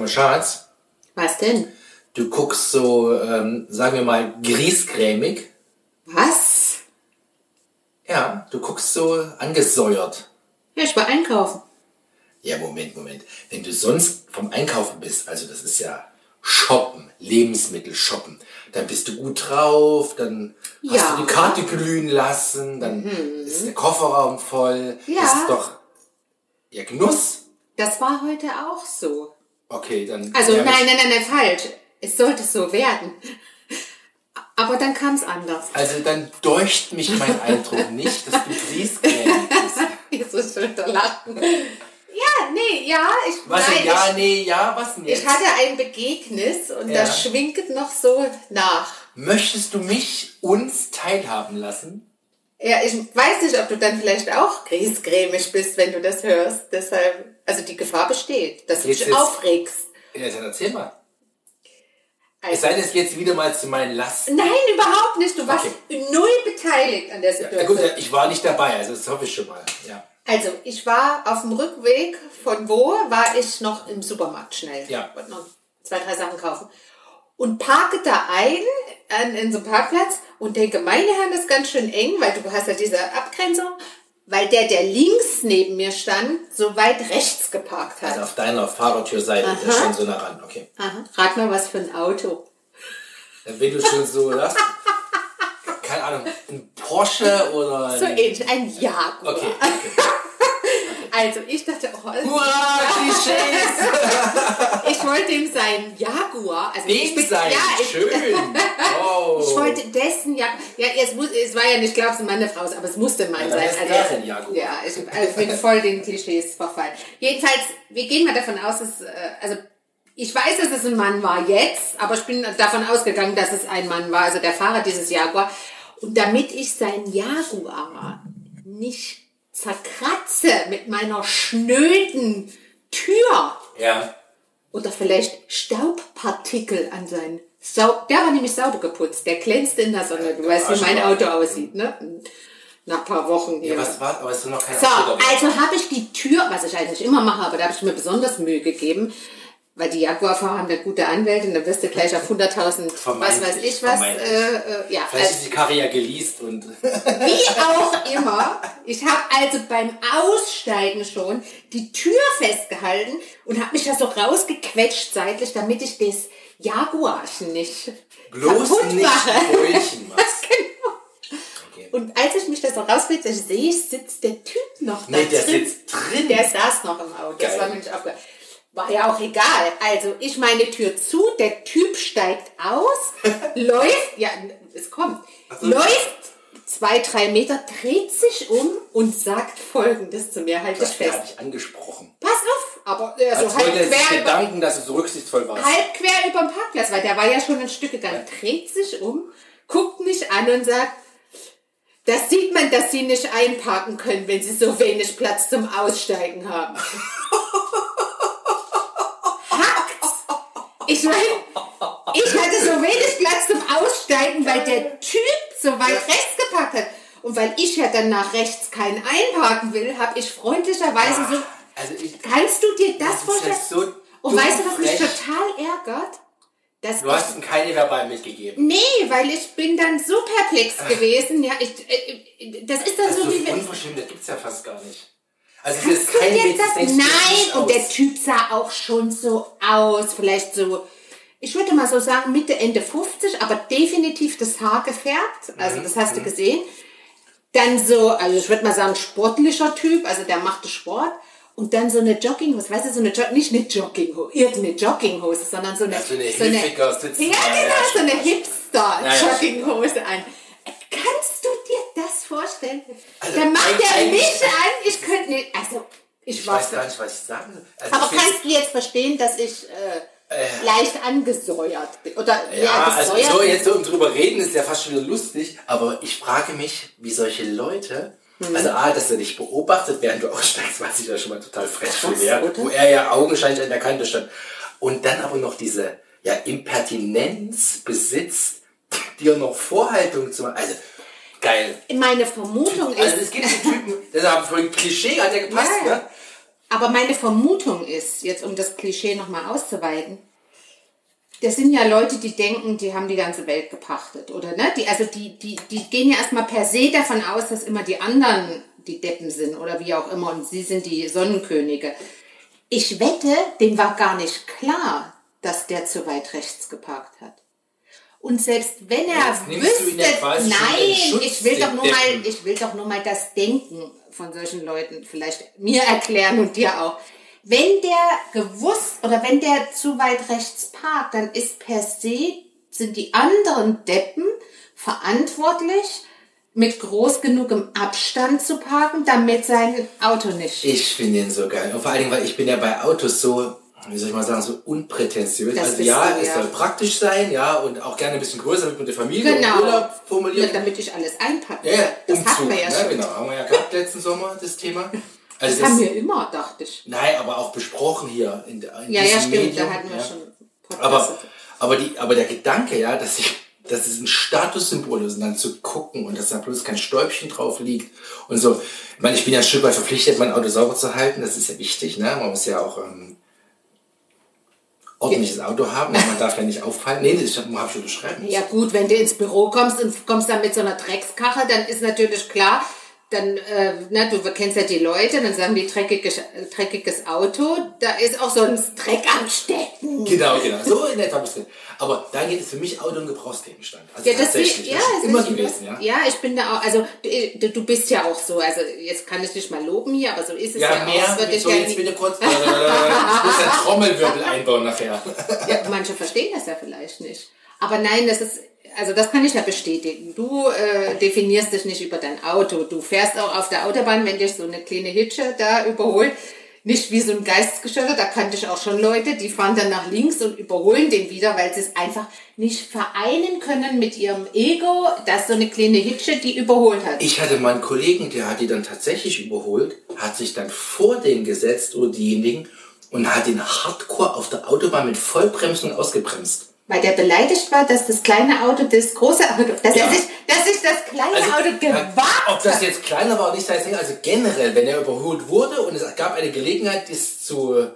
mal, Schatz, Was denn? du guckst so, ähm, sagen wir mal, griesgrämig. Was? Ja, du guckst so angesäuert. Ja, ich war einkaufen. Ja, Moment, Moment. Wenn du sonst vom Einkaufen bist, also das ist ja Shoppen, Lebensmittel shoppen, dann bist du gut drauf, dann hast Ja. du die Karte glühen lassen, dann ist der Kofferraum voll. Ja. Das ist doch ja Genuss. Das war heute auch so. Okay, dann. Also nein, nein, nein, nein, falsch. Es sollte so werden. Aber dann kam es anders. Also dann deucht mich mein Eindruck nicht, dass du griesgrämig bist. Ist schon wieder lachen. Ja, nee, ja, ich, Was nein? Ja, ich, nee, ja, was denn jetzt? ich hatte ein Begegnis und Ja. das schwingt noch so nach. Möchtest du mich uns teilhaben lassen? Ja, ich weiß nicht, ob du dann vielleicht auch griesgrämig bist, wenn du das hörst. Deshalb, also die Gefahr besteht, dass du Jetzt- dich jetzt- aufregst. Ja, dann erzähl mal. Es Also, sei denn, es jetzt wieder mal zu meinen Lasten. nein, überhaupt nicht. Du warst Okay. null beteiligt an der Ja, Situation. gut, ich war nicht dabei, also das hoffe ich schon mal. Ja. Also, ich war auf dem Rückweg von wo? War ich noch im Supermarkt schnell. Ja. Wollte noch zwei, drei Sachen kaufen. Und parke da ein an, in so einem Parkplatz und denke, meine Herren, das ist ganz schön eng, weil du hast ja diese Abgrenzung, weil der, der links neben mir stand, so weit rechts geparkt hat. Also auf deiner Fahrertürseite, das ist schon so nah ran. Okay. Aha. Rat mal, was für ein Auto. Wenn du schon so hast, keine Ahnung, ein Porsche oder So ähnlich, ein Jaguar. Okay, okay. Also ich dachte, oh, Klischees! ich wollte ihm sein Jaguar. Also ich Dem bin- sein, ja, ich, schön. Oh. Ich wollte dessen ja, ja, es, muss, es war ja nicht, glaube ich, meine Frau, aber es musste mein Ja, sein. deren Jaguar. Ja, ich, also bin voll den Klischees verfallen. Jedenfalls, wir gehen mal davon aus, dass, äh, also ich weiß, dass es ein Mann war jetzt, aber ich bin davon ausgegangen, dass es ein Mann war, also der Fahrer dieses Jaguar. Und damit ich sein Jaguar nicht zerkratze mit meiner schnöden Tür, Ja. oder vielleicht Staubpartikel an seinen Sau Der war nämlich sauber geputzt. Der glänzte in der Sonne. Du weißt, wie mein Auto aussieht, ne? Nach ein paar Wochen hier. Ja, was war, aber es ist noch keine so, also habe ich die Tür, was ich eigentlich immer mache, aber da habe ich mir besonders Mühe gegeben, weil die Jaguar-Fahrer haben eine gute Anwältin, da wirst du gleich auf 100.000, was weiß ich was, äh, äh, ja, Vielleicht ist die Karre ja geleast und... wie auch immer. Ich habe also beim Aussteigen schon die Tür festgehalten und habe mich da so rausgequetscht seitlich, damit ich das Jaguarchen nicht Bloß kaputt nicht mache. Okay. Und als ich mich da so rausquetsche, sehe ich, sitzt der Typ noch da Nee, der drin. sitzt drin. Der saß noch im Auto. Das Geil. war mir nicht aufgefallen. War ja auch egal. Also ich meine Tür zu, der Typ steigt aus, läuft, ja, es kommt, so. läuft zwei, drei Meter, dreht sich um und sagt folgendes zu mir, halt dich fest. dich angesprochen. Pass auf, aber äh, so Als halb er quer, über, bedanken, dass du so rücksichtsvoll warst. halb quer über den Parkplatz, weil der war ja schon ein Stück gegangen, dreht sich um, guckt mich an und sagt, das sieht man, dass Sie nicht einparken können, wenn Sie so wenig Platz zum Aussteigen haben. Ich meine, ich hatte so wenig Platz zum Aussteigen, weil der Typ so weit rechts geparkt hat. Und weil ich ja dann nach rechts keinen einparken will, habe ich freundlicherweise so, Also ich, kannst du dir das, Das vorstellen? so Und weißt du, was mich total ärgert? Dass du hast ihm keine verbal mitgegeben. Nee, weil ich bin dann so perplex gewesen. Ja, ich, äh, äh, das ist dann Also so wie so wenn. unverschämt, das gibt's ja fast gar nicht. Also Kannst ist du kein Witz, das? das denkst Nein, und der. Typ sah auch schon so aus, vielleicht so, ich würde mal so sagen, Mitte, Ende 50, aber definitiv das Haar gefärbt. Also Mhm, das hast du gesehen. Dann so, also ich würde mal sagen, sportlicher Typ, also der machte Sport. Und dann so eine Jogginghose, weißt du, so eine Jo- nicht eine Jogginghose, irgendeine Jogginghose, sondern so eine, Ja, so eine Hilfiger sitzen. ja, genau, so eine Hipster-Jogginghose an. Das vorstellen? Also Dann macht er mich an, ich könnte nicht, also ich, Ich weiß gar nicht, was ich sagen soll. Also aber kannst du jetzt verstehen, dass ich äh, leicht angesäuert bin? Oder ja, also so jetzt so um drüber reden ist ja fast schon wieder lustig, aber ich frage mich, wie solche Leute, Mhm. also A, dass er dich beobachtet, während du aussteigst, was ich ja schon mal total frech finde, ja, wo er ja augenscheinlich an der Kante stand. Und dann aber noch diese ja, Impertinenz besitzt, dir noch Vorhaltung zu machen. Also, geil. Meine Vermutung ist, Also es gibt die Typen, das haben vorhin Klischee, hat ja gepasst, ja. ne? Aber meine Vermutung ist, jetzt um das Klischee nochmal auszuweiten, das sind ja Leute, die denken, die haben die ganze Welt gepachtet, oder ne? Die, also die, die, die gehen ja erstmal per se davon aus, dass immer die anderen die Deppen sind oder wie auch immer und sie sind die Sonnenkönige. Ich wette, dem war gar nicht klar, dass der zu weit rechts geparkt hat. Und selbst wenn er wüsste, nein, ich will doch nur mal, ich will doch nur mal das Denken von solchen Leuten vielleicht mir erklären und dir auch. Wenn der gewusst oder wenn der zu weit rechts parkt, dann ist per se, sind die anderen Deppen verantwortlich, mit groß genugem Abstand zu parken, damit sein Auto nicht. Ich finde ihn so geil. Und vor allen Dingen, weil ich bin ja bei Autos so, wie soll ich mal sagen, so unprätentiös. Das also ja, du, es ja. soll praktisch sein, ja, und auch gerne ein bisschen größer, damit man die Familie Genau. und Urlaub Ja, formuliert. damit ich alles einpacken Ja, ja. Das Umzug, hatten wir ja ne, schon. genau, haben wir ja gehabt letzten Sommer, das Thema. Also Das haben wir immer, dachte ich. Nein, aber auch besprochen hier in, in Ja, diesem ja, stimmt, Medium, da hatten wir ja. schon Podcast. Aber, aber, die, aber der Gedanke, ja, dass ich, dass es ein Statussymbol ist und dann zu gucken und dass da bloß kein Stäubchen drauf liegt und so. Ich meine, ich bin ja ein Stück weit verpflichtet, mein Auto sauber zu halten, das ist ja wichtig, ne? Man muss ja auch ähm, ordentliches Auto haben, man darf ja nicht auffallen. Nee, das habe ich unterschreiben. Ja gut, wenn du ins Büro kommst und kommst dann mit so einer Dreckskarre, dann ist natürlich klar, dann, äh, na, du kennst ja die Leute, dann sagen die dreckiges, äh, dreckiges Auto, da ist auch sonst Dreck am Stecken. Genau, genau. So in etwa bist du. Aber da geht es für mich Auto- und Gebrauchsgegenstand. Also Ja, das tatsächlich. ja, das ist immer gewesen, ja. Ja, ich bin da auch, also du, du bist ja auch so, also jetzt kann ich dich mal loben hier, aber so ist es ja, Ja, auch. mehr. Wird dich So, ja jetzt bitte kurz. Ich muss einen Trommelwirbel einbauen nachher. Ja, manche verstehen das ja vielleicht nicht. Aber nein, das ist, also das kann ich ja bestätigen. Du äh, definierst dich nicht über dein Auto. Du fährst auch auf der Autobahn, wenn dich so eine kleine Hitsche da überholt, nicht wie so ein Geistesgestörter. Da kannte ich auch schon Leute, die fahren dann nach links und überholen den wieder, weil sie es einfach nicht vereinen können mit ihrem Ego, dass so eine kleine Hitsche die überholt hat. Ich hatte mal einen Kollegen, der hat die dann tatsächlich überholt, hat sich dann vor den gesetzt oder diejenigen und hat ihn hardcore auf der Autobahn mit Vollbremsung ausgebremst. Weil der beleidigt war, dass das kleine Auto das große Auto, dass, Ja. er sich, dass sich das kleine Auto ja, gewagt ob das jetzt kleiner war oder nicht, es nicht. Also generell, wenn er überholt wurde und es gab eine Gelegenheit, das zu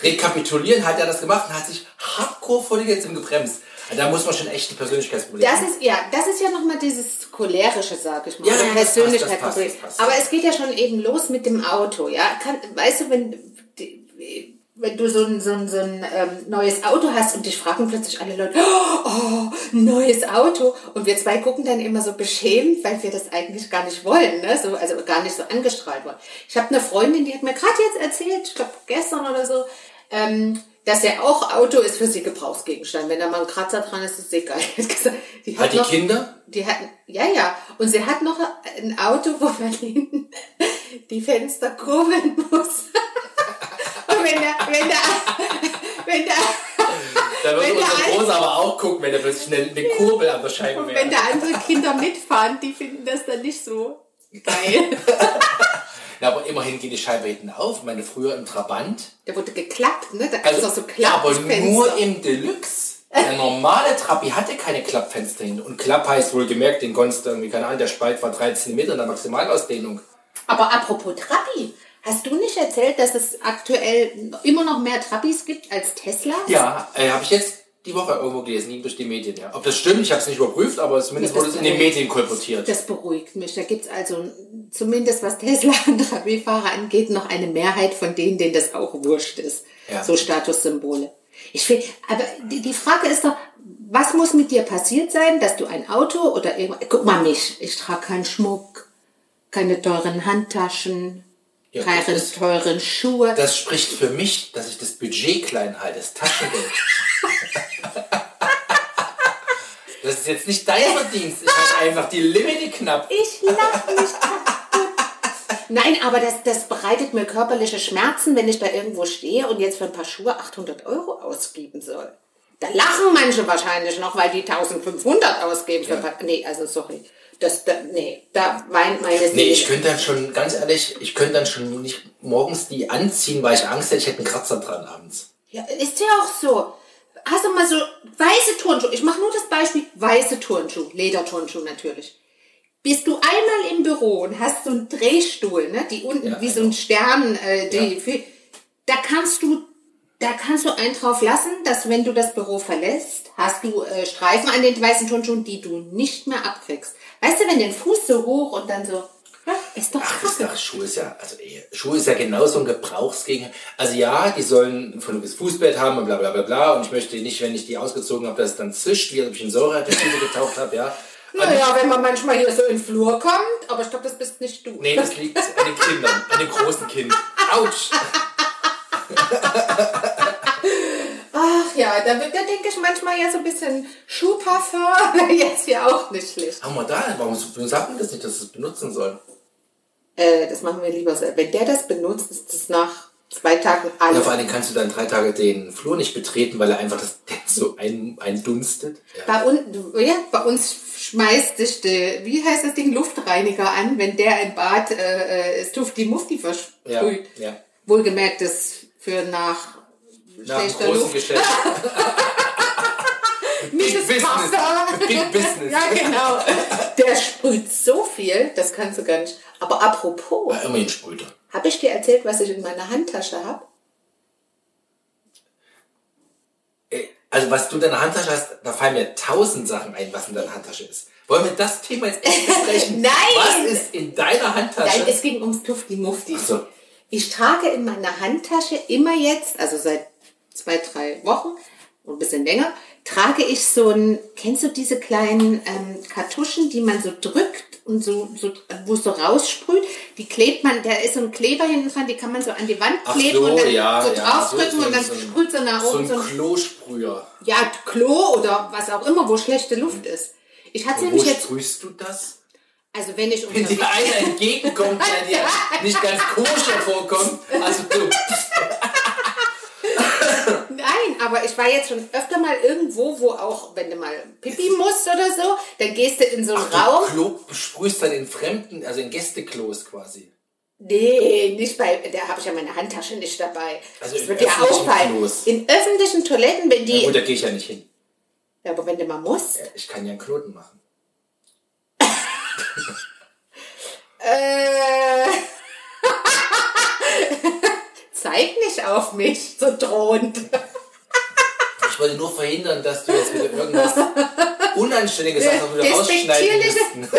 rekapitulieren, hat er das gemacht und hat sich hardcore vor die jetzt gebremst. Also da muss man schon echt ein Persönlichkeitsproblem Das haben. ist, ja, das ist ja nochmal dieses cholerische, sag ich mal. Ja, Persönlichkeitsproblem. Aber es geht ja schon eben los mit dem Auto, ja. Kann, weißt du, wenn, wenn du so ein, so ein, so ein ähm, neues Auto hast und dich fragen plötzlich alle Leute, oh, ein neues Auto. Und wir zwei gucken dann immer so beschämt, weil wir das eigentlich gar nicht wollen, ne? so, also gar nicht so angestrahlt wollen. Ich habe eine Freundin, die hat mir gerade jetzt erzählt, ich glaube gestern oder so, ähm, dass er auch Auto ist für sie Gebrauchsgegenstand. Wenn da mal ein Kratzer dran ist, ist es egal. Die hat Hat die noch- Kinder? Die hatten, ja, ja. Und sie hat noch ein Auto, wo man hinten die Fenster kurbeln muss. Wenn der, wenn der, wenn der, Da würde Wenn der unser Großer aber auch gucken, wenn er plötzlich eine, eine Kurbel an der Scheibe und wäre. wenn da andere Kinder mitfahren, die finden das dann nicht so geil. Ja, aber immerhin geht die Scheibe hinten auf. Ich meine, früher im Trabant. Der wurde geklappt, ne? Da Also, doch so aber Klappfenster. nur im Deluxe. Der normale Trabi hatte keine Klappfenster hinten. Und Klapp heißt wohlgemerkt, den konntest du irgendwie, keine Ahnung, der Spalt war 13 Meter in der Maximalausdehnung. Aber apropos Trabi, hast du nicht erzählt, dass es aktuell immer noch mehr Trabis gibt als Tesla? Ja, äh, habe ich jetzt die Woche irgendwo gelesen, ging durch die Medien, ja. Ob das stimmt, ich habe es nicht überprüft, aber zumindest Ja, wurde das es in den. Medien kolportiert. Das beruhigt mich. Da gibt's also zumindest was Tesla und Trabi-Fahrer angeht, noch eine Mehrheit von denen, denen das auch wurscht ist. Ja. So Statussymbole. Ich finde, aber die, die Frage ist doch, was muss mit dir passiert sein, dass du ein Auto oder irgendwas, guck mal mich, ich trage keinen Schmuck, keine teuren Handtaschen, Ja, keine teuren Schuhe. Das spricht für mich, dass ich das Budget klein halte, das Taschengeld. das ist jetzt nicht dein Verdienst. Ich habe einfach die Limite knapp. Ich lache mich kaputt. Nein, aber das, das bereitet mir körperliche Schmerzen, wenn ich da irgendwo stehe und jetzt für ein paar Schuhe 800 Euro ausgeben soll. Da lachen manche wahrscheinlich noch, weil die 1500 ausgeben für paar... Nee, also sorry. Das, da, nee, da weint meine Seele. Nee, ich könnte dann schon, ganz ehrlich, ich könnte dann schon nicht morgens die anziehen, weil ich Angst hätte, ich hätte einen Kratzer dran abends. Ja, ist ja auch so. Hast du mal so weiße Turnschuhe? Ich mache nur das Beispiel weiße Turnschuhe, Lederturnschuhe natürlich. Bist du einmal im Büro und hast so einen Drehstuhl, ne, die unten Ja, wie so ein Stern, äh, die, Ja. da kannst du, da kannst du einen drauf lassen, dass wenn du das Büro verlässt, hast du äh, Streifen an den weißen Turnschuhen, die du nicht mehr abkriegst. Weißt du, wenn den Fuß so hoch und dann so, ja, ist doch Ach, ist doch, Schuh ist ja, also eh, Schuh ist ja genauso ein Gebrauchsgegen. Also ja, die sollen ein vernünftiges Fußbett haben und bla bla bla bla. Und ich möchte nicht, wenn ich die ausgezogen habe, dass es dann zischt, wie als ob ich in Säure getaucht habe, ja. Naja, wenn man manchmal hier so in den Flur kommt, aber ich glaube, das bist nicht du. Nee, das liegt an den Kindern, an dem großen Kind. Autsch! Ja, da, wird- da denke ich manchmal ja so ein bisschen Schuhparfum, jetzt hier auch nicht schlecht. Haben wir da? Warum sagt man das nicht, dass es benutzen soll? Äh, das machen wir lieber selbst. Wenn der das benutzt, ist das nach zwei Tagen Ja, alles. vor allem kannst du dann drei Tage den Flur nicht betreten, weil er einfach das so ein, eindunstet. Ja. Bei, un, ja, bei uns schmeißt sich der, wie heißt das Ding, Luftreiniger an, wenn der im Bad äh, äh, Stufti Mufti Ja, versprüht. ja. Wohlgemerkt, das für nach Nach dem großen Luft. Geschäft. Das Business. Wasser. Big Business. ja, genau. Der sprüht so viel, das kannst du gar nicht. Aber apropos, War immerhin sprüht er. habe ich dir erzählt, was ich in meiner Handtasche habe? Ey, Also was du in deiner Handtasche hast, da fallen mir tausend Sachen ein, was in deiner Handtasche ist. Wollen wir das Thema jetzt echt besprechen? Nein! Was ist in deiner Handtasche? Nein, es ging ums Tufti Mufti. Ach so. Ich trage in meiner Handtasche immer jetzt, also seit zwei, drei Wochen ein bisschen länger, trage ich so ein, kennst du diese kleinen ähm, Kartuschen, die man so drückt und so, so wo es so raussprüht? Die klebt man, da ist so ein Kleber hinten dran, die kann man so an die Wand kleben so, und dann ja, so ja. draufdrücken So- und dann so- sprüht so nach oben so ein, Klosprüher. ja, Klo oder was auch immer, wo schlechte Luft ist. Ich hatte nämlich jetzt, sprühst du das? also wenn ich Wenn dir einer entgegenkommt, der dir nicht ganz koscher vorkommt, also du, Nein, aber ich war jetzt schon öfter mal irgendwo, wo auch, wenn du mal pipi musst oder so, dann gehst du in so einen Raum. du Klo sprühst dann in Fremden, also in Gästeklos quasi. Nee, nicht bei, da habe ich ja meine Handtasche nicht dabei. Also das wird dir öffentlichen auffallen. Klos. In öffentlichen Toiletten, wenn die, Und da gehe ich ja nicht hin. ja, aber wenn du mal musst, Ich kann ja einen Knoten machen. äh, zeig nicht auf mich, so drohend. Ich wollte nur verhindern, dass du jetzt wieder irgendwas Unanständiges wir wieder rausschneiden müssten.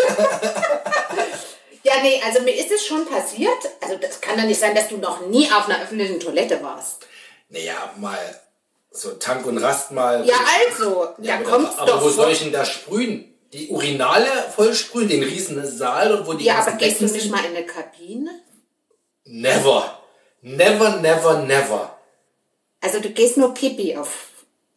Ja, nee, also mir ist es schon passiert. Also das kann doch nicht sein, dass du noch nie auf einer öffentlichen Toilette warst. Naja, mal so Tank und Rast mal. Ja, also, Ja, da aber, kommt's aber doch wo vor. soll ich denn da sprühen? Die Urinale voll sprühen, den riesen Saal und wo die Ja, aber gehst du nicht sind? mal in eine Kabine? Never. Never, never, never. Also du gehst nur Pipi auf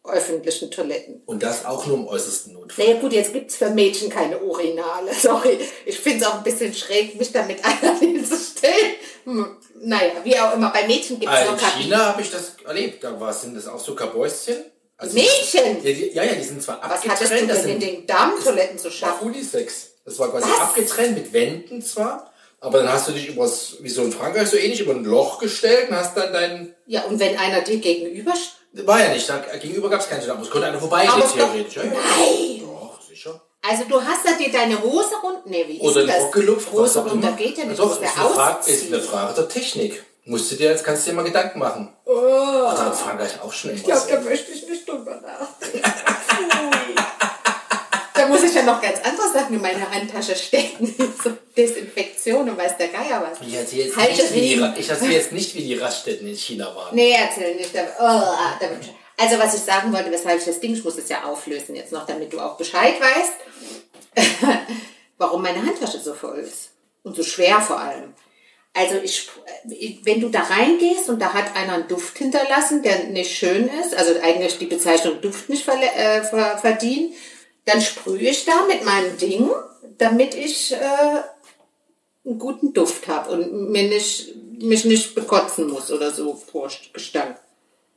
öffentlichen Toiletten. Und das auch nur im äußersten Notfall. Naja gut, jetzt gibt's für Mädchen keine Urinale. Sorry, ich finde es auch ein bisschen schräg, mich damit einer hinzustellen. Hm, naja, wie auch immer, bei Mädchen gibt's Ah, nur in Kabinen. China habe ich das erlebt. Da war, sind das auch so Kabäuschen. Also Mädchen? Ja, die, ja, ja, die sind zwar Was abgetrennt. hattest du denn in den Damentoiletten zu schaffen? Unisex. Das war quasi Was? abgetrennt mit Wänden zwar, aber dann hast du dich übers, wie so in Frankreich so ähnlich, über ein Loch gestellt und hast dann deinen. Ja, und wenn einer dir gegenüber... st- War ja nicht, da gegenüber gab es keinen es konnte einer vorbeigehen, doch- theoretisch. Ja, ja. Nein! Doch, sicher. Also du hast da dir deine Hose runter... Nee, wie ist Oder das? Rock gelupft. Hose runter geht ja nicht, Doch, musst ist eine, Frage, ist eine Frage der Technik. Musst du dir jetzt, kannst du dir mal Gedanken machen. Oh. Also in Frankreich auch schon Ich glaube, da möchte ich nicht drüber nachdenken. Da muss ich ja noch ganz andere Sachen in meine Handtasche stecken. so Desinfektion und weiß der Geier was. Ich erzähle jetzt, Halte nicht, wie die, ich erzähle jetzt nicht, wie die Raststätten in China waren. Nee, erzähl nicht. Da, oh, da ich- also was ich sagen wollte, weshalb ich das Ding, ich muss es ja auflösen jetzt noch, damit du auch Bescheid weißt, warum meine Handtasche so voll ist. Und so schwer vor allem. Also ich, wenn du da reingehst und da hat einer einen Duft hinterlassen, der nicht schön ist, also eigentlich die Bezeichnung Duft nicht äh, ver verdient, dann sprühe ich da mit meinem Ding, damit ich äh, einen guten Duft habe und mir nicht, mich nicht bekotzen muss oder so vor Gestank.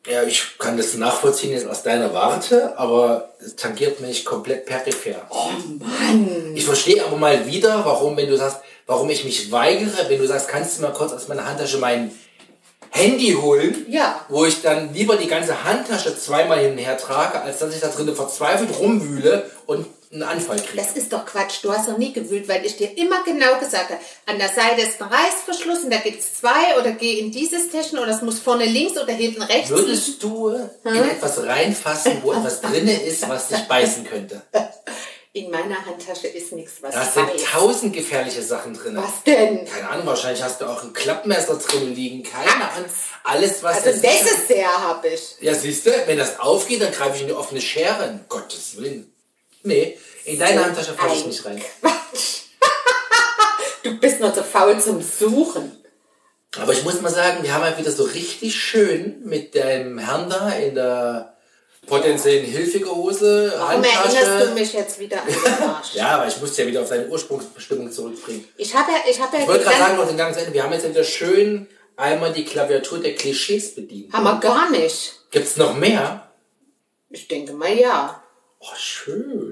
Ja, ich kann das nachvollziehen jetzt aus deiner Warte, aber es tangiert mich komplett peripher. Oh Mann! Ich verstehe aber mal wieder, warum, wenn du sagst, warum ich mich weigere, wenn du sagst, kannst du mal kurz aus meiner Handtasche mein Handy holen, Ja. wo ich dann lieber die ganze Handtasche zweimal hin und her trage, als dass ich da drinnen verzweifelt rumwühle und einen Anfall kriege. Das ist doch Quatsch. Du hast doch nie gewühlt, weil ich dir immer genau gesagt habe, an der Seite ist ein Reißverschluss und da gibt es zwei oder geh in dieses Täschchen oder es muss vorne links oder hinten rechts. Würdest du in etwas reinfassen, wo etwas drinne ist, was dich beißen könnte? In meiner Handtasche ist nichts, was Da sind tausend gefährliche Sachen drin. Was denn? Keine Ahnung, wahrscheinlich hast du auch ein Klappmesser drin liegen. Keine Ahnung. Alles, was Also das ist sehr habe ich. Ja, siehst du, wenn das aufgeht, dann greife ich in die offene Schere. Um Gottes Willen. Nee, in deine So Handtasche fasse ich nicht rein. Quatsch. du bist nur zu faul zum Suchen. Aber ich muss mal sagen, wir haben halt wieder so richtig schön mit deinem Herrn da in der potenziellen Hilfigehose, Warum erinnerst du Handtasche. mich jetzt wieder an den Arsch? Ja, aber ich muss ja wieder auf deine Ursprungsbestimmung zurückbringen. Ich habe ja, ich habe ja Ich wollte gerade sagen, noch den ganzen Ende, wir haben jetzt wieder schön einmal die Klaviatur der Klischees bedient. haben wir gar nicht. Gibt's noch mehr? Ich denke mal ja. Oh, schön.